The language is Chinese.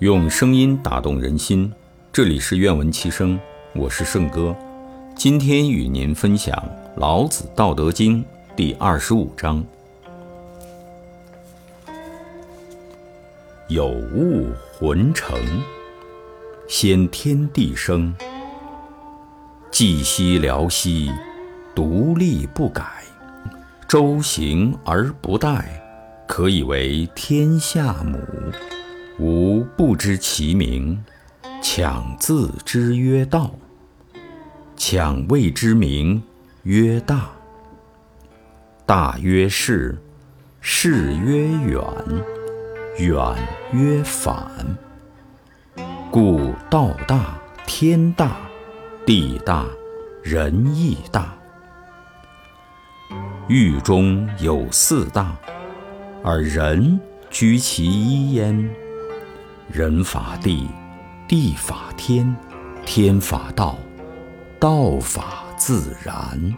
用声音打动人心，这里是愿闻其声，我是圣哥。今天与您分享《老子·道德经》第二十五章：有物浑成，先天地生，寂兮寥兮，独立不改，周行而不殆，可以为天下母。不知其名，强字之曰道。强谓之名曰大。大曰是，是曰远，远曰反。故道大，天大，地大，人亦大。狱中有四大，而人居其一焉。人法地，地法天，天法道，道法自然。